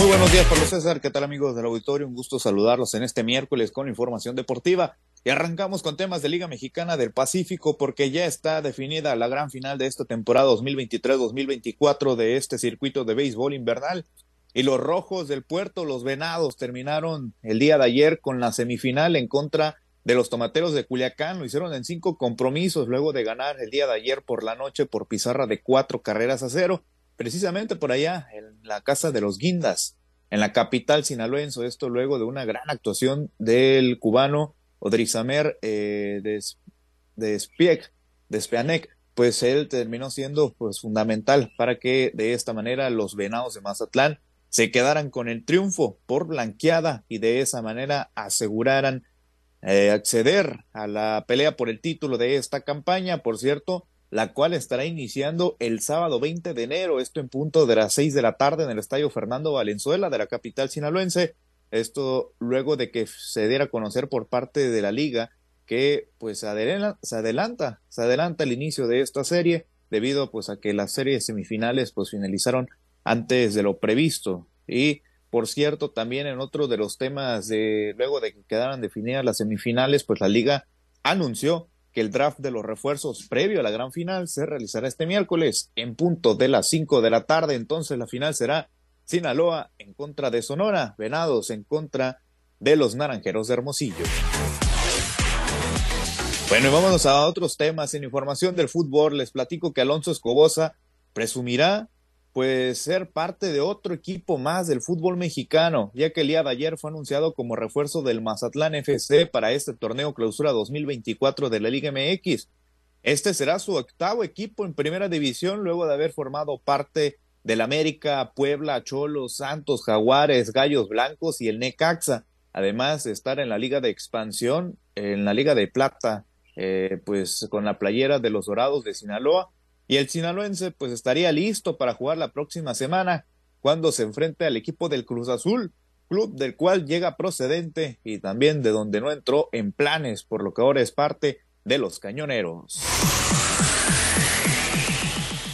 Muy buenos días, Pablo César. ¿Qué tal, amigos del auditorio? Un gusto saludarlos en este miércoles con información deportiva. Y arrancamos con temas de Liga Mexicana del Pacífico porque ya está definida la gran final de esta temporada 2023-2024 de este circuito de béisbol invernal. Y los rojos del puerto, los venados, terminaron el día de ayer con la semifinal en contra de los tomateros de Culiacán. Lo hicieron en cinco compromisos luego de ganar el día de ayer por la noche por pizarra de cuatro carreras a cero precisamente por allá, en la casa de los Guindas, en la capital sinaloense. Esto luego de una gran actuación del cubano Odrizamer eh, de, de de Spianek, pues él terminó siendo pues fundamental para que de esta manera los venados de Mazatlán se quedaran con el triunfo por blanqueada y de esa manera aseguraran eh, acceder a la pelea por el título de esta campaña. Por cierto, la cual estará iniciando el sábado 20 de enero, esto en punto de las 6 de la tarde en el Estadio Fernando Valenzuela de la capital sinaloense. Esto luego de que se diera a conocer por parte de la liga que pues se adelanta, se adelanta el inicio de esta serie debido pues a que las series semifinales pues finalizaron antes de lo previsto y por cierto también en otro de los temas de luego de que quedaran definidas las semifinales pues la liga anunció que el draft de los refuerzos previo a la gran final se realizará este miércoles en punto de las 5 de la tarde. Entonces la final será Sinaloa en contra de Sonora, Venados en contra de los Naranjeros de Hermosillo. Bueno, y vámonos a otros temas. En información del fútbol, les platico que Alonso Escobosa presumirá pues ser parte de otro equipo más del fútbol mexicano, ya que el día de ayer fue anunciado como refuerzo del Mazatlán FC para este torneo clausura 2024 de la Liga MX. Este será su octavo equipo en primera división luego de haber formado parte del América, Puebla, Cholos, Santos, Jaguares, Gallos Blancos y el Necaxa. Además de estar en la Liga de Expansión, en la Liga de Plata, eh, pues con la playera de los Dorados de Sinaloa y el sinaloense pues estaría listo para jugar la próxima semana cuando se enfrente al equipo del Cruz Azul, club del cual llega procedente y también de donde no entró en planes, por lo que ahora es parte de los cañoneros.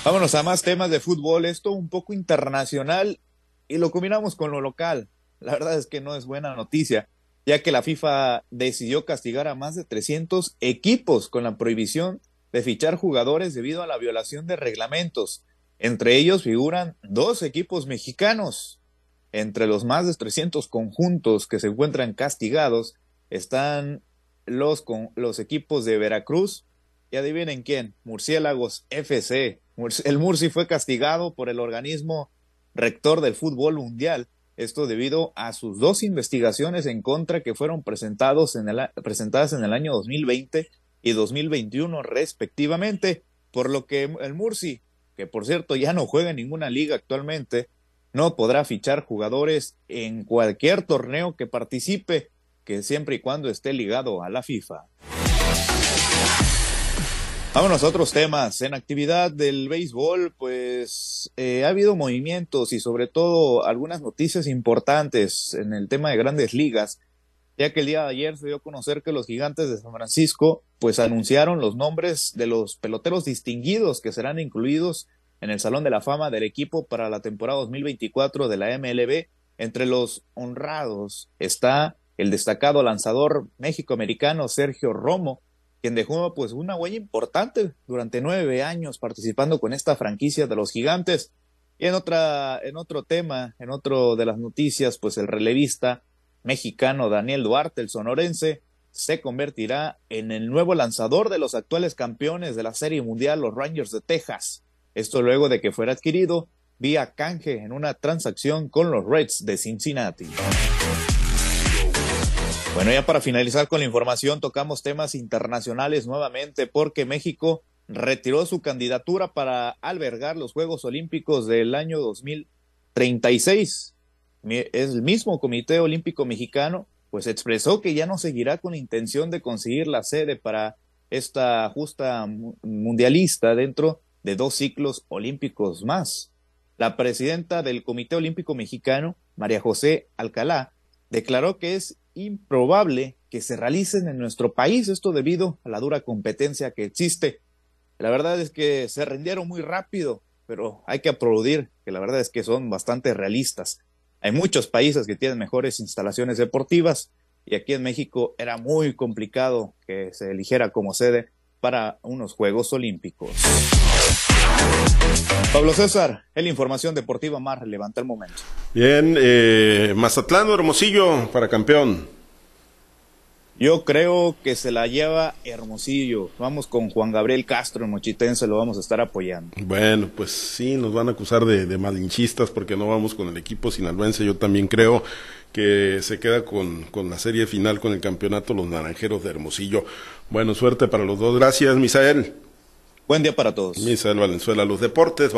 Vámonos a más temas de fútbol, esto un poco internacional y lo combinamos con lo local. La verdad es que no es buena noticia, ya que la FIFA decidió castigar a más de 300 equipos con la prohibición de fichar jugadores debido a la violación de reglamentos. Entre ellos figuran dos equipos mexicanos. Entre los más de 300 conjuntos que se encuentran castigados están los, con, los equipos de Veracruz y adivinen quién, Murciélagos FC. El Murci fue castigado por el organismo rector del fútbol mundial. Esto debido a sus dos investigaciones en contra que fueron presentados en el, presentadas en el año 2020 y 2021 respectivamente, por lo que el Murci, que por cierto ya no juega en ninguna liga actualmente, no podrá fichar jugadores en cualquier torneo que participe, que siempre y cuando esté ligado a la FIFA. Vámonos a otros temas. En actividad del béisbol, pues eh, ha habido movimientos y sobre todo algunas noticias importantes en el tema de grandes ligas ya que el día de ayer se dio a conocer que los gigantes de San Francisco pues anunciaron los nombres de los peloteros distinguidos que serán incluidos en el Salón de la Fama del equipo para la temporada 2024 de la MLB. Entre los honrados está el destacado lanzador méxico-americano Sergio Romo, quien dejó pues una huella importante durante nueve años participando con esta franquicia de los gigantes. Y en otra, en otro tema, en otro de las noticias, pues el relevista mexicano Daniel Duarte, el sonorense, se convertirá en el nuevo lanzador de los actuales campeones de la Serie Mundial, los Rangers de Texas. Esto luego de que fuera adquirido vía canje en una transacción con los Reds de Cincinnati. Bueno, ya para finalizar con la información, tocamos temas internacionales nuevamente porque México retiró su candidatura para albergar los Juegos Olímpicos del año 2036 el mismo Comité Olímpico Mexicano pues expresó que ya no seguirá con intención de conseguir la sede para esta justa mundialista dentro de dos ciclos olímpicos más. La presidenta del Comité Olímpico Mexicano, María José Alcalá, declaró que es improbable que se realicen en nuestro país esto debido a la dura competencia que existe. La verdad es que se rindieron muy rápido, pero hay que aplaudir que la verdad es que son bastante realistas. Hay muchos países que tienen mejores instalaciones deportivas y aquí en México era muy complicado que se eligiera como sede para unos Juegos Olímpicos. Pablo César, es la información deportiva más relevante al momento. Bien, eh, Mazatlán Hermosillo para campeón. Yo creo que se la lleva Hermosillo. Vamos con Juan Gabriel Castro en Mochitense, lo vamos a estar apoyando. Bueno, pues sí, nos van a acusar de, de malinchistas porque no vamos con el equipo sinaloense. Yo también creo que se queda con, con la serie final, con el campeonato Los Naranjeros de Hermosillo. Bueno, suerte para los dos. Gracias, Misael. Buen día para todos. Misael Valenzuela, los deportes.